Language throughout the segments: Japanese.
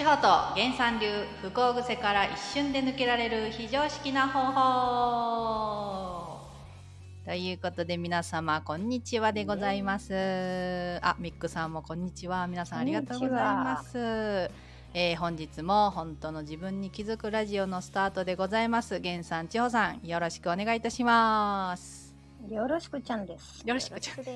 地方と原産流不幸癖から一瞬で抜けられる非常識な方法ということで皆様こんにちはでございます。あミックさんもこんにちは。皆さんありがとうございます。えー、本日も本当の自分に気づくラジオのスタートでございます。源さん千穂さんよろしくお願いいたしますよろしくちゃんです。よろしくちゃん。です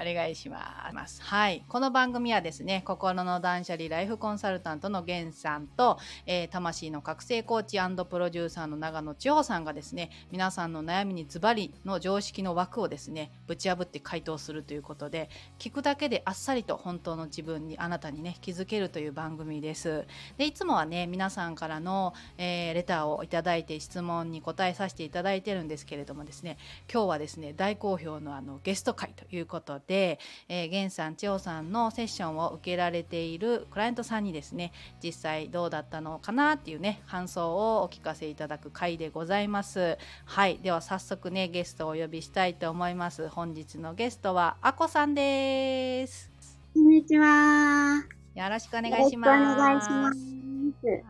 お願いします。はい。この番組はですね、心の断捨離ライフコンサルタントの源さんと、えー、魂の覚醒コーチプロデューサーの長野千穂さんがですね、皆さんの悩みにズバリの常識の枠をですね、ぶち破って回答するということで、聞くだけであっさりと本当の自分に、あなたにね、気づけるという番組です。で、いつもはね、皆さんからの、えー、レターをいただいて質問に答えさせていただいてるんですけれどもですね、今日はですね大好評のあのゲスト会ということで、えー、源さん千代さんのセッションを受けられているクライアントさんにですね実際どうだったのかなっていうね感想をお聞かせいただく回でございます。はいでは早速ねゲストをお呼びしたいと思います。本日のゲストはあこさんです。こんにちは。よろしくお願いします。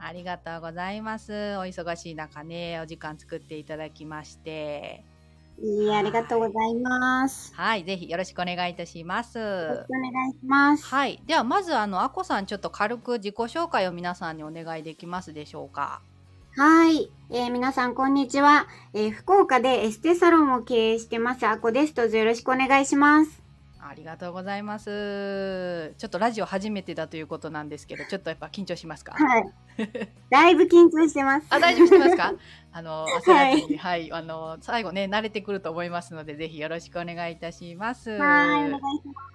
ありがとうございます。お忙しい中ね、お時間作っていただきまして。いいありがとうございます。はい、ぜひよろしくお願いいたします。よろしくお願いします。はい、ではまずあのあこさんちょっと軽く自己紹介を皆さんにお願いできますでしょうか。はい、えー、皆さんこんにちは、えー、福岡でエステサロンを経営してますあこです。どうぞよろしくお願いします。ありがとうございます。ちょっとラジオ初めてだということなんですけど、ちょっとやっぱ緊張しますか？はい。だいぶ緊張してます。あ、大丈夫してますか？あの、焦らずに、はい、はい、あの、最後ね、慣れてくると思いますので、ぜひよろしくお願いいたします。はい、お願いし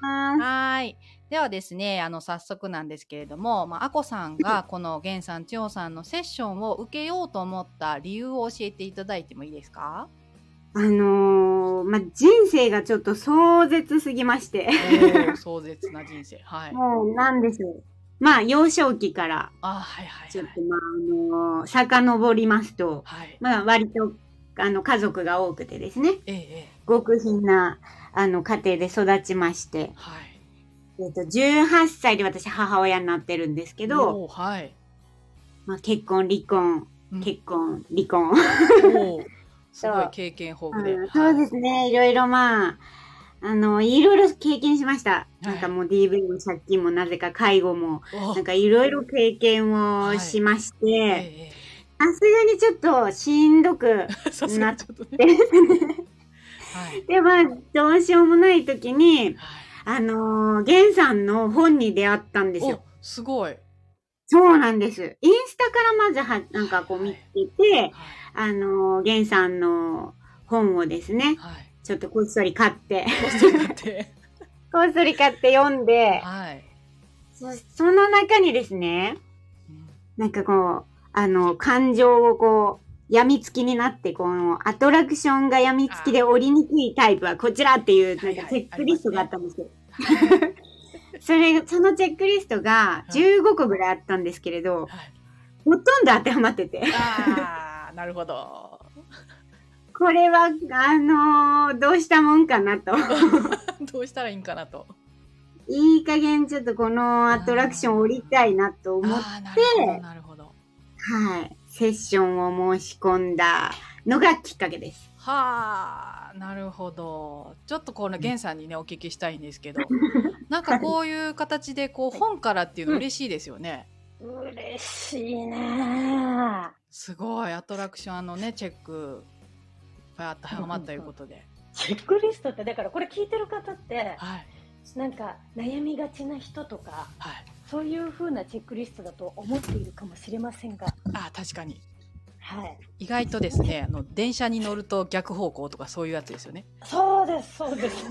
ます。はい。ではですね、あの、早速なんですけれども、まあ、あこさんが、この源さん、千代さんのセッションを受けようと思った理由を教えていただいてもいいですか？あのー、まあ、人生がちょっと壮絶すぎまして。壮絶な人生。はい。もう、なんでしょう。まあ、幼少期から、あはいはい、ちょっと、まあ、あのー、遡りますと、はい、まあ、割と、あの、家族が多くてですね、ええ、極貧な、あの、家庭で育ちまして、はい。えっと、18歳で私母親になってるんですけど、はい。まあ、結婚、離婚、結婚、離婚。すごい経験豊富で、うん、そうですね、いろいろまあ、あの、いろいろ経験しました。はい、なんかもう DV も借金もなぜか介護も、なんかいろいろ経験をしまして、さすがにちょっとしんどく なって、で、まあ、どうしようもない時に、はい、あのー、ゲンさんの本に出会ったんですよ。すごい。そうなんです。インスタからまずは、なんかこう見てて、はい。あの、源さんの本をですね、はい、ちょっとこっそり買って、こっそり買って、こっそり買って読んで、はい、そその中にですね、うん、なんかこう、あの、感情をこう、病みつきになって、このアトラクションが病みつきで降りにくいタイプはこちらっていう、なんかチェックリストがあったんですよ。それ、そのチェックリストが15個ぐらいあったんですけれど、はい、ほとんど当てはまってて。なるほど。これは、あのー、どうしたもんかなと。どうしたらいいんかなと。いい加減ちょっとこのアトラクション降りたいなと思って、なるほど。はい。セッションを申し込んだのがきっかけです。はあ、なるほど。ちょっとこの源さんにね、お聞きしたいんですけど、なんかこういう形でこう本からっていうの嬉しいですよね。嬉しいね。すごいアトラクションのねチェックいっぱいあったったということで。チェックリストってだからこれ聞いてる方って、はい、なんか悩みがちな人とか、はい、そういうふうなチェックリストだと思っているかもしれませんがあ確かに、はい、意外とですねあの電車に乗ると逆方向とかそういうやつですよね。そうですそうです。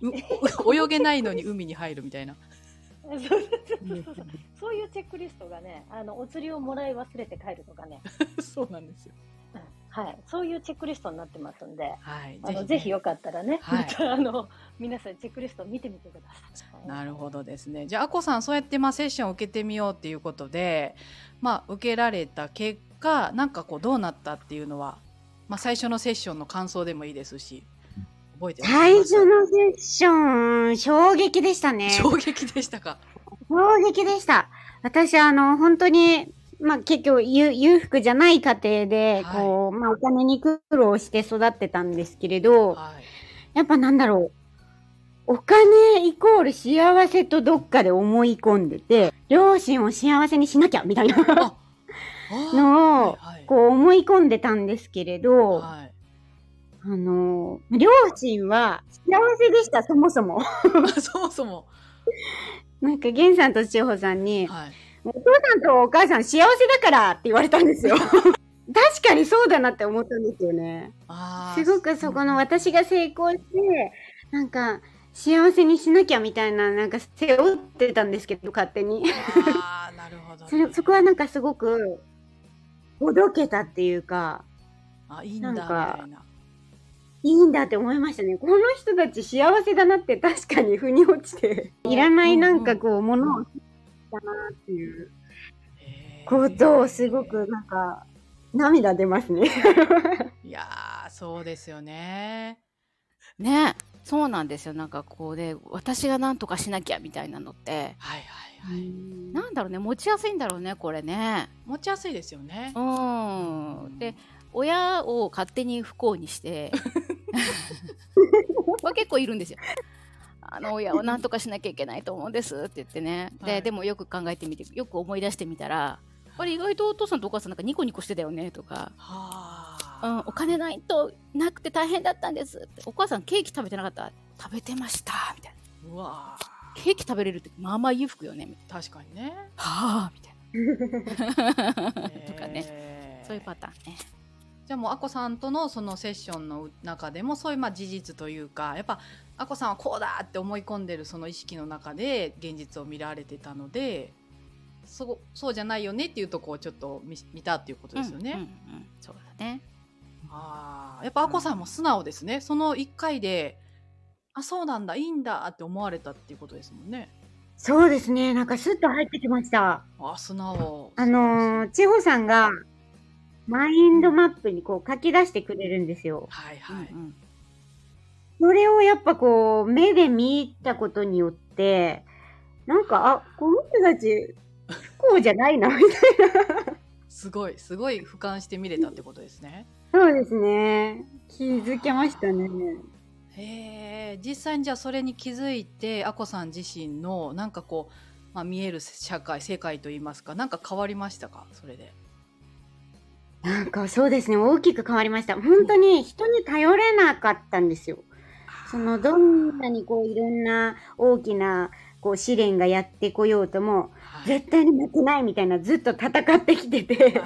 泳げないのに海に入るみたいな。そういうチェックリストがね、あのお釣りをもらい忘れて帰るとかね。そうなんですよ。はい、そういうチェックリストになってますんで、はい、あのぜひよかったらね、はい、あの皆さんチェックリストを見てみてください。なるほどですね。じゃああこさんそうやってまあセッションを受けてみようっていうことで、まあ受けられた結果なんかこうどうなったっていうのは、まあ最初のセッションの感想でもいいですし、覚えて最初のセッション衝撃でしたね。衝撃でしたか？衝撃でした。私、あの、本当に、まあ、結局裕、裕福じゃない家庭で、こう、はい、まあ、お金に苦労して育ってたんですけれど、はい、やっぱなんだろう。お金イコール幸せとどっかで思い込んでて、両親を幸せにしなきゃみたいなのを、こう思い込んでたんですけれど、はい、あの、両親は幸せでした、そもそも。そもそも。なんか、源さんと千穂さんに、はい、お父さんとお母さん幸せだからって言われたんですよ。確かにそうだなって思ったんですよね。すごくそこの私が成功して、なんか、幸せにしなきゃみたいな、なんか背負ってたんですけど、勝手に。ああ、なるほど、ね、そ。そこはなんかすごく、ほどけたっていうか、あ、いいんだ、なんか、いいんだって思いましたね。この人たち幸せだなって確かに腑に落ちて、いらないなんかこう、ものをだなっていう。ことをすごくなんか、涙出ますね。いやそうですよね。ねそうなんですよ。なんかこうね私が何とかしなきゃみたいなのってはいはいはいなんだろうね持ちやすいんだろうねこれね。持ちやすいですよね。うん。で親を勝手に不幸にして。まあ結構いるんですよ。あの親を何とかしなきゃいけないと思うんですって言ってね、で、はい、でもよく考えてみてよく思い出してみたらあれ意外とお父さんとお母さんなんかニコニコしてたよねとか、はあ。うん、お金ないとなくて大変だったんですって。お母さんケーキ食べてなかった？食べてましたみたいな。うわケーキ食べれるってまあまあ裕福よね。確かにね。はあみたいな。とかね。そういうパターンね。じゃあもうあこさんとのそのセッションの中でもそういうまあ事実というかやっぱあこさんはこうだって思い込んでるその意識の中で現実を見られてたのでそそうじゃないよねっていうとこをちょっと見見たっていうことですよね。うんうんうん、そうだね。ああ、やっぱあこさんも素直ですね。その1回で、あ、そうなんだ、いいんだって思われたっていうことですもんね。そうですね。なんかスッと入ってきました。あ、素直。あのー、千穂さんが、マインドマップにこう書き出してくれるんですよ。はいはい。うん、それをやっぱこう、目で見たことによって、なんか、あ、この人たち、不幸じゃないな、みたいな。すごい、すごい俯瞰して見れたってことですね。そうですね。気づけましたね。へえ、実際にじゃあそれに気づいて、あこさん自身のなんかこう、まあ、見える社会、世界といいますか、なんか変わりましたか？それで。なんかそうですね、大きく変わりました。本当に人に頼れなかったんですよ。そのどんなにこういろんな大きなこう試練がやってこようとも、はい、絶対に負けないみたいなずっと戦ってきてて。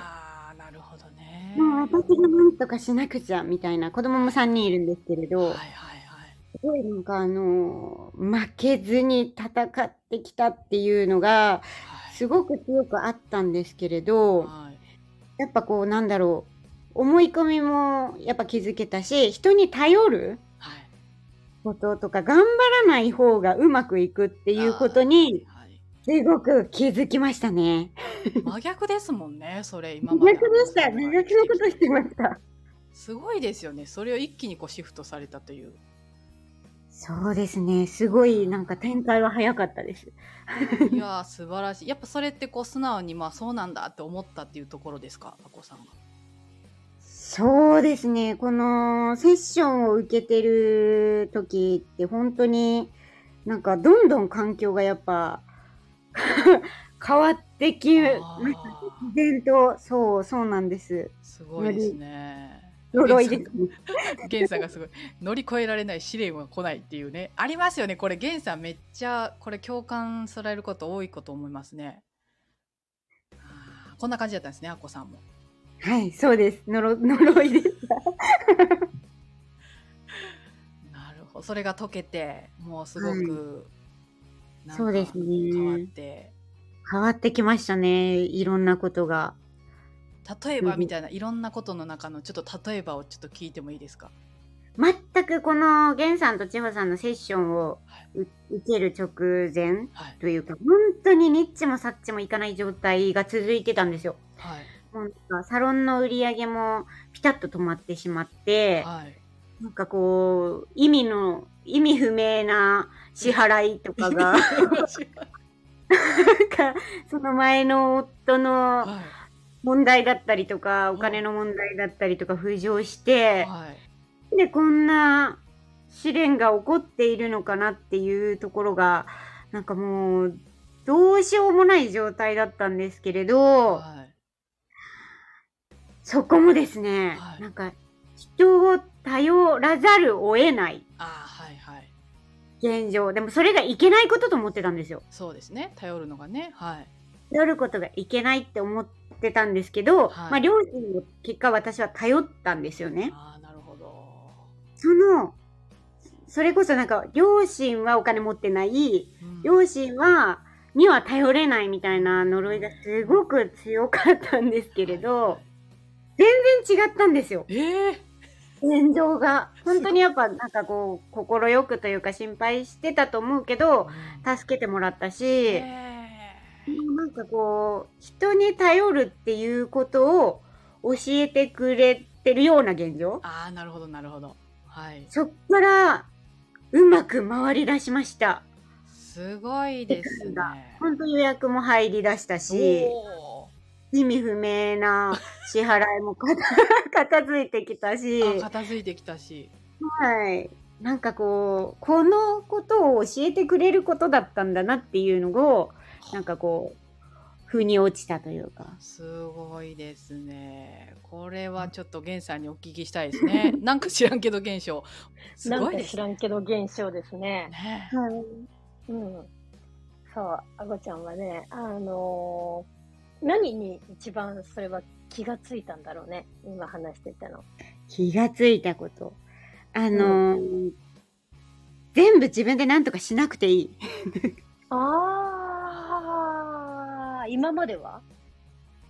もう私がなんとかしなくちゃみたいな。子供も3人いるんですけれど、はいはいはい、すごいなんかあの負けずに戦ってきたっていうのがすごく強くあったんですけれど、はい、やっぱこうなんだろう思い込みもやっぱ気づけたし人に頼ることとか頑張らない方がうまくいくっていうことにすごく気づきましたね。真逆ですもんね、それ今まで。真逆でした。真逆のことしてました。すごいですよね。それを一気にこうシフトされたという。そうですね。すごいなんか展開は早かったです。いや素晴らしい。やっぱそれってこう素直にまあそうなんだって思ったっていうところですか、あこさんが。そうですね。このセッションを受けてる時って本当になんかどんどん環境がやっぱ 変わってきま自然と、そう、そうなんです。すごいですね。呪いです、ゲンさんがすごい。乗り越えられない試練は来ないっていうね。ありますよね。これゲンさんめっちゃこれ共感されること多いこと思いますね。こんな感じだったんですねあこさんも。はいそうです。呪 呪いでした。なるほど。それが解けてもうすごく、そうですね。変わって。変わってきましたね。いろんなことが。例えばみたいな、いろんなことの中のちょっと例えばをちょっと聞いてもいいですか？全くこの源さんと千穂さんのセッションを、受ける直前というか、はい、本当にニッチもサッチもいかない状態が続いてたんですよ。はい、なんかサロンの売り上げもピタッと止まってしまって、はい、なんかこう意味の意味不明な支払いとかが なんか、その前の夫の問題だったりとか、お金の問題だったりとか浮上して、はい、で、こんな試練が起こっているのかなっていうところが、なんかもう、どうしようもない状態だったんですけれど、はい、そこもですね、はい、なんか、人を頼らざるを得ない。あはいはい。現状。でもそれがいけないことと思ってたんですよ。そうですね。頼るのがね。はい。頼ることがいけないって思ってたんですけど、はい、まあ両親の結果私は頼ったんですよね。ああ、なるほど。その、それこそなんか両親はお金持ってない、うん、両親は、には頼れないみたいな呪いがすごく強かったんですけれど、全然違ったんですよ。ええー現状が。本当にやっぱなんかこう、心よくというか心配してたと思うけど、助けてもらったし、なんかこう、人に頼るっていうことを教えてくれてるような現状？ああ、なるほど、なるほど。はい。そっから、うまく回り出しました。すごいですね。本当予約も入り出したし、意味不明な支払いも片付いてきたし。片付いてきたし。はい。なんかこう、このことを教えてくれることだったんだなっていうのを、なんかこう、腑に落ちたというか。すごいですね。これはちょっと源さんにお聞きしたいですね。なんか知らんけど現象。すごいです、ね、知らんけど現象ですね。ねはい。うん。そう、あごちゃんはね、あのー何に一番それは気がついたんだろうね今話してたの気がついたことあのーうん、全部自分で何とかしなくていいああ今までは？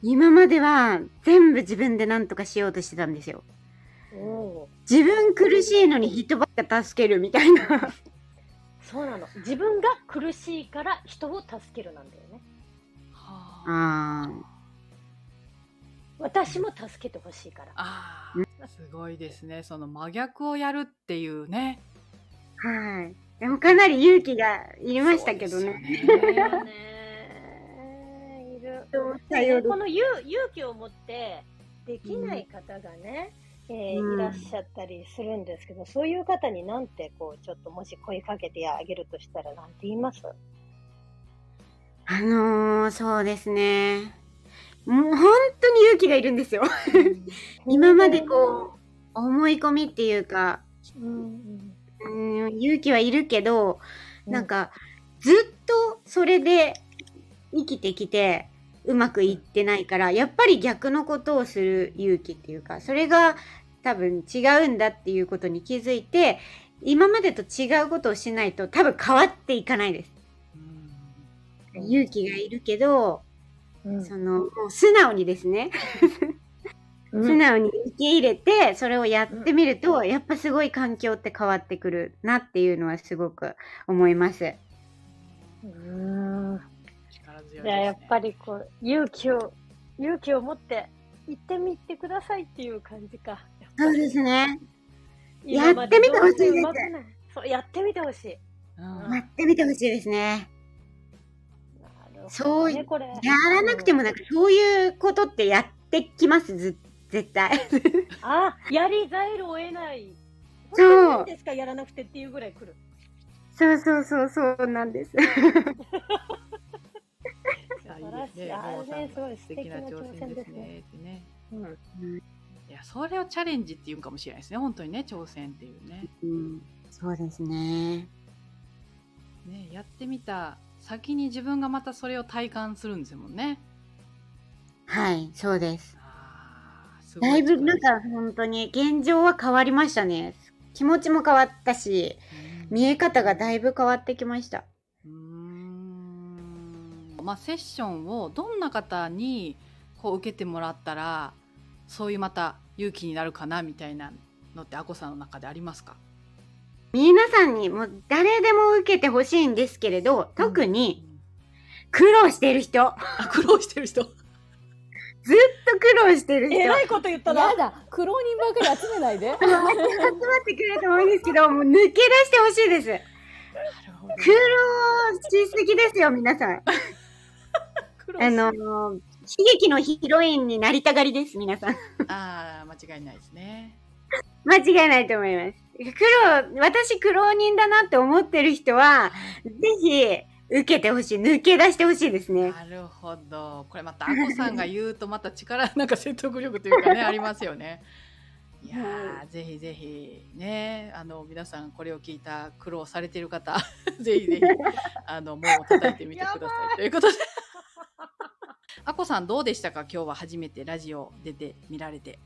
今までは全部自分で何とかしようとしてたんですよ自分苦しいのに人ばっか助けるみたいなそうなの自分が苦しいから人を助けるなんだよねあ私も助けてほしいから。ああ、すごいですね。その真逆をやるっていうね。はい。でもかなり勇気がいりましたけどね。ねこの勇勇気を持ってできない方がね、うん、えー、いらっしゃったりするんですけど、そういう方になんてこうちょっともし声かけてあげるとしたらなんて言います？あのー、そうですね。もう本当に勇気がいるんですよ。今までこう、思い込みっていうか、うん、勇気はいるけど、なんか、ずっとそれで生きてきて、うまくいってないから、やっぱり逆のことをする勇気っていうか、それが多分違うんだっていうことに気づいて、今までと違うことをしないと多分変わっていかないです。勇気がいるけど、うん、その、素直にですね素直に受け入れて、それをやってみると、やっぱすごい環境って変わってくるなっていうのはすごく思います。うん。じゃあやっぱりこう、勇気を、勇気を持って行ってみてくださいっていう感じか。そうですね。やってみてほしいです。そう、やってみてほしい。やってみてほしいですね。そう、やらなくてもなんかそういうことってやってきますず絶対。あやりざるを得ない。そう。ですか？やらなくてっていうぐらい来る。そうそうそうそうなんです 素晴らしい。あねすごい素敵な挑戦ですね。ね、うん、いやそれをチャレンジっていうかもしれないですね。本当にね挑戦っていうね、うん、そうですね。ねやってみた先に自分がまたそれを体感するんですもんね。はい、そうです。すだいぶなんか本当に現状は変わりましたね。気持ちも変わったし、見え方がだいぶ変わってきました。うんまあ、セッションをどんな方にこう受けてもらったらそういうまた勇気になるかなみたいなのってあこさんの中でありますか？皆さんにも誰でも受けてほしいんですけれど、特に苦労してる人。あ、苦労してる人？ずっと苦労してる人。えらいこと言ったな。やだ、苦労人ばかり集めないで。集まってくれてもいいですけど、もう抜け出してほしいです。苦労しすぎですよ、皆さん。あの、悲劇のヒロインになりたがりです、皆さん。ああ、間違いないですね。間違いないと思います。黒、私苦労人だなって思ってる人は、ぜひ、受けてほしい。抜け出してほしいですね。なるほど。これまた、あこさんが言うと、また力、なんか説得力というかね、ありますよね。いやー、ぜひぜひね、あの皆さんこれを聞いた苦労されている方、ぜひぜひあの門を叩いてみてくださいということで。あこさんどうでしたか？今日は初めてラジオ出て見られて。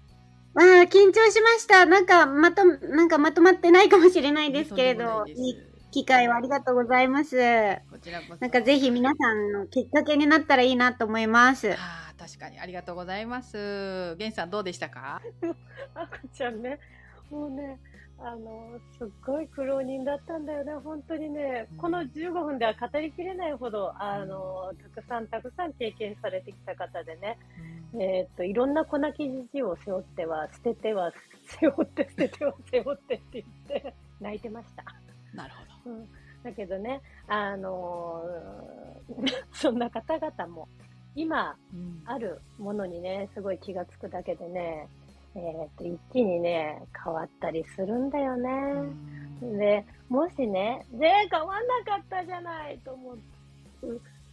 ああ、緊張しました。なんかまとなんかまとまってないかもしれないですけれど、いい機会をありがとうございます。こちらこそ。なんかぜひ皆さんのきっかけになったらいいなと思います。確かにありがとうございます。ゲンさんどうでしたか？赤ちゃんね、もうね、あのすっごい苦労人だったんだよね。本当にね、うん、この15分では語りきれないほどあのたくさんたくさん経験されてきた方でね、うん、えっ、といろんな粉木じじを背負っては捨てては背負って捨てては背負ってって言って泣いてました。なるほど。うんだけどね、あのー、そんな方々も今、あるものにね、すごい気がつくだけでね、えー、っと、一気にね、変わったりするんだよね。で、もしね、で、変わんなかったじゃないと思う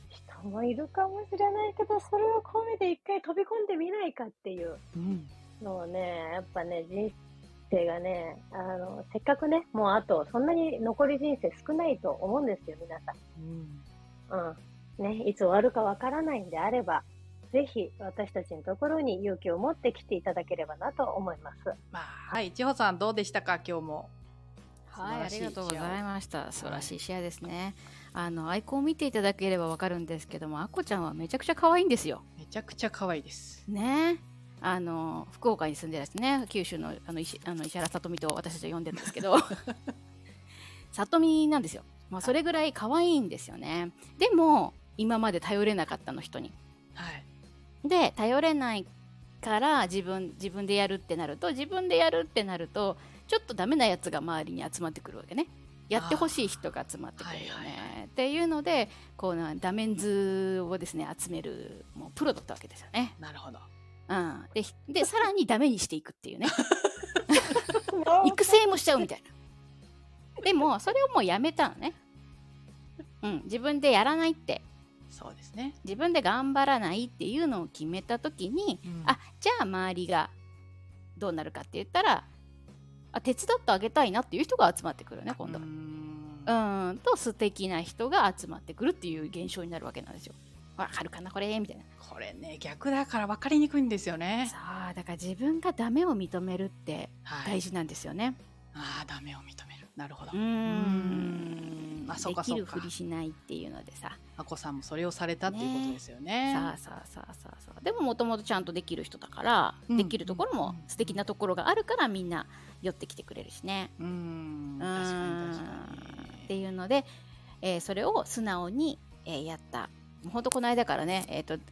人もいるかもしれないけど、それを込めて一回飛び込んでみないかっていうのをね、やっぱね、人生がね、あの、せっかくね、もうあと、そんなに残り人生少ないと思うんですよ、皆さん。うん。うんね、いつ終わるかわからないんであれば、ぜひ私たちのところに勇気を持って来ていただければなと思います。まあ、はい、千穂さんどうでしたか今日も。はい、ありがとうございました。素晴らしい試合ですね。あのアイコンを見ていただければわかるんですけども、あこちゃんはめちゃくちゃ可愛いんですよ。めちゃくちゃ可愛いです。ね。あの福岡に住んでですね、九州のあの石あの石原さとみと私たちは呼んでるんですけど、さとみなんですよ。まあそれぐらい可愛いんですよね。でも今まで頼れなかったの人に。はい、で頼れないから自分自分でやるってなると自分でやるってなるとちょっとダメなやつが周りに集まってくるわけね。やってほしい人が集まってくるよね、はいはいはい、っていうのでこうなダメンズをですね集めるもうプロだったわけですよね。なるほど。うん、ででさらにダメにしていくっていうね 育成もしちゃうみたいな。でもそれをもうやめたのね。うん、自分でやらないってそうですね。自分で頑張らないっていうのを決めた時に、うん、あじゃあ周りがどうなるかって言ったらあ手伝ってあげたいなっていう人が集まってくるね今度うん。と素敵な人が集まってくるっていう現象になるわけなんですよ。わかるかなこれ？みたいな。これね逆だから分かりにくいんですよね。そうだから自分がダメを認めるって大事なんですよね、はい、ああダメを認める。なるほど。うんあそうかできるふりしないっていうのでさ。あこさんもそれをされたっていうことですよね。さあさあさあさあさあ。でももともとちゃんとできる人だから、うん、できるところも素敵なところがあるからみんな寄ってきてくれるしね。うん。確かに確かに。っていうので、えー、それを素直に、えー、やった。本当この間からねえっ、ー、と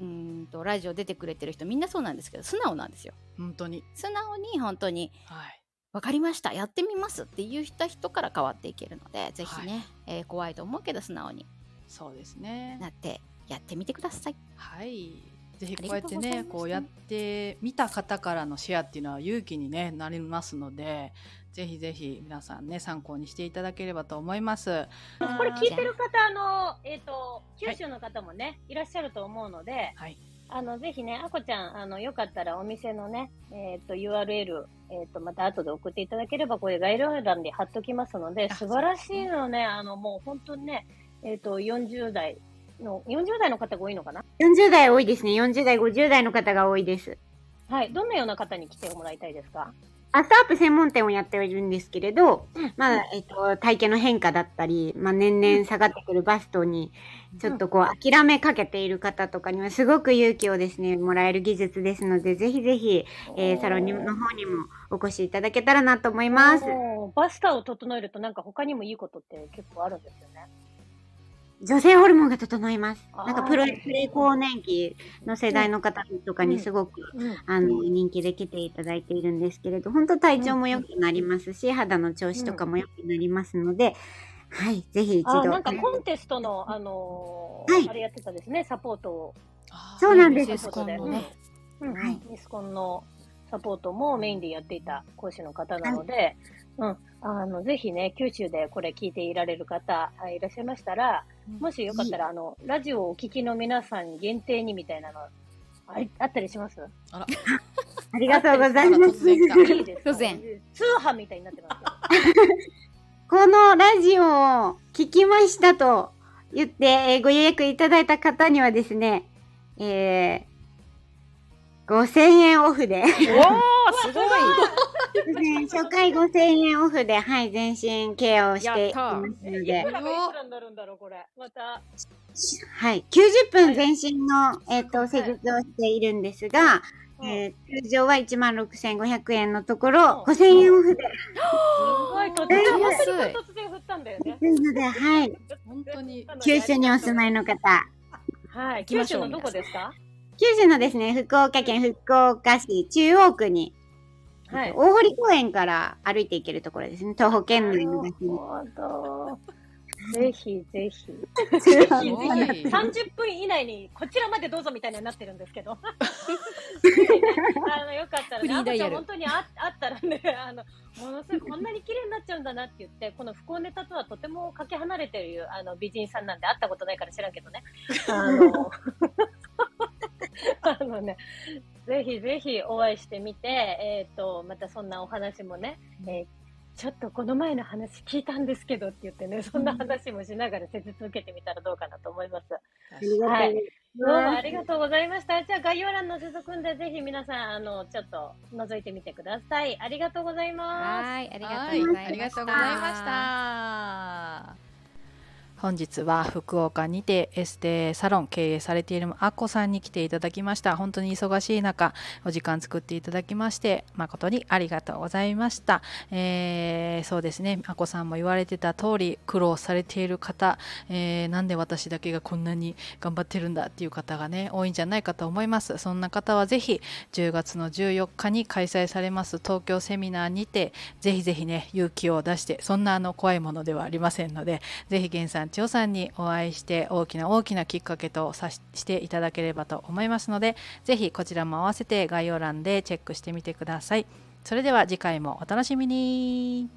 うんとラジオ出てくれてる人みんなそうなんですけど素直なんですよ。本当に。素直に本当に、はい、分かりました。やってみますって言った人から変わっていけるのでぜひね、はい、えー、怖いと思うけど素直に。そうですね。なってやってみてください。はい。ぜひこうやってねこうやってみた方からのシェアっていうのは勇気に、ね、なりますのでぜひぜひ皆さんね参考にしていただければと思います。これ聞いてる方あのえっ、ー、と九州の方もね、はい、いらっしゃると思うので、はい、あの、ぜひね、あこちゃん、あの、よかったらお店のね、えっ、ー、と、URL、えっ、ー、と、また後で送っていただければ、これ概要欄で貼っときますので、素晴らしいのね、あの、もう本当にね、えっ、ー、と、40代の、40代の方が多いのかな ?40 代多いですね。40代、50代の方が多いです。はい。どんなような方に来てもらいたいですか？アスアップ専門店をやっているんですけれど、まあ、えっと、体型の変化だったり、まあ、年々下がってくるバストに、ちょっとこう、諦めかけている方とかには、すごく勇気をですね、もらえる技術ですので、ぜひぜひ、えー、サロンの方にもお越しいただけたらなと思います。バスタを整えると、なんか他にもいいことって結構あるんですよね。女性ホルモンが整います。なんかプロ、プレ更年期の世代の方とかにすごく、うん、あの、人気で来ていただいているんですけれど、本当体調も良くなりますし、肌の調子とかも良くなりますので、はい、ぜひ一度。なんかコンテストの、あのーはい、あれやってたですね、サポートを。そうなんです。ミスコンのね。うん、はい。ミスコンのサポートもメインでやっていた講師の方なので、はい、うん、あの、ぜひね、九州でこれ聞いていられる方、いらっしゃいましたら、もしよかったら、あの、ラジオをお聞きの皆さん限定にみたいなの、ああったりします？あら。ありがとうございます。いいです突然。通販みたいになってます このラジオを聞きましたと言って、えー、ご予約いただいた方にはですね、えー、5000円オフで。おー、すごい初回5000円オフで、はい、全身ケアをしていますので。はい、90分全身の、えっ、ー、と、施術をしているんですが、えー、通常は1万6500円のところ、5000円オフで。すごい、とても安い。突然振ったんだよね。ので、はい。本当に。九州にお住まいの方。はい。九州のどこですか？九州のですね、福岡県福岡市中央区に、はい、大堀公園から歩いて行けるところですね。東北県内の。ぜひ ぜひ。ぜひぜひ。30分以内にこちらまでどうぞみたいになってるんですけど。あのよかったら、ね、あちゃん本当にああったらね、あの、ものすごいこんなに綺麗になっちゃうんだなって言って、この不幸ネタとはとてもかけ離れてるあの美人さんなんで会ったことないから知らんけどね。あの、あのね、ぜひぜひお会いしてみて、えっ、ー、と、またそんなお話もね、えーちょっとこの前の話聞いたんですけどって言ってね、そんな話もしながら施術受けてみたらどうかなと思います。はい。どうもありがとうございました。じゃあ概要欄の図組んでぜひ皆さん、あの、ちょっと覗いてみてください。ありがとうございます。はい、ありがとうございました。本日は福岡にてエステサロン経営されているアッコさんに来ていただきました。本当に忙しい中お時間作っていただきまして誠にありがとうございました、えー、そうですね。アッコさんも言われてた通り苦労されている方、えー、なんで私だけがこんなに頑張ってるんだっていう方がね多いんじゃないかと思います。そんな方はぜひ10月の14日に開催されます東京セミナーにてぜひぜひね勇気を出してそんなあの怖いものではありませんのでぜひ源さん千代さんにお会いして大きな大きなきっかけとさしていただければと思いますので是非こちらも合わせて概要欄でチェックしてみてください。それでは次回もお楽しみに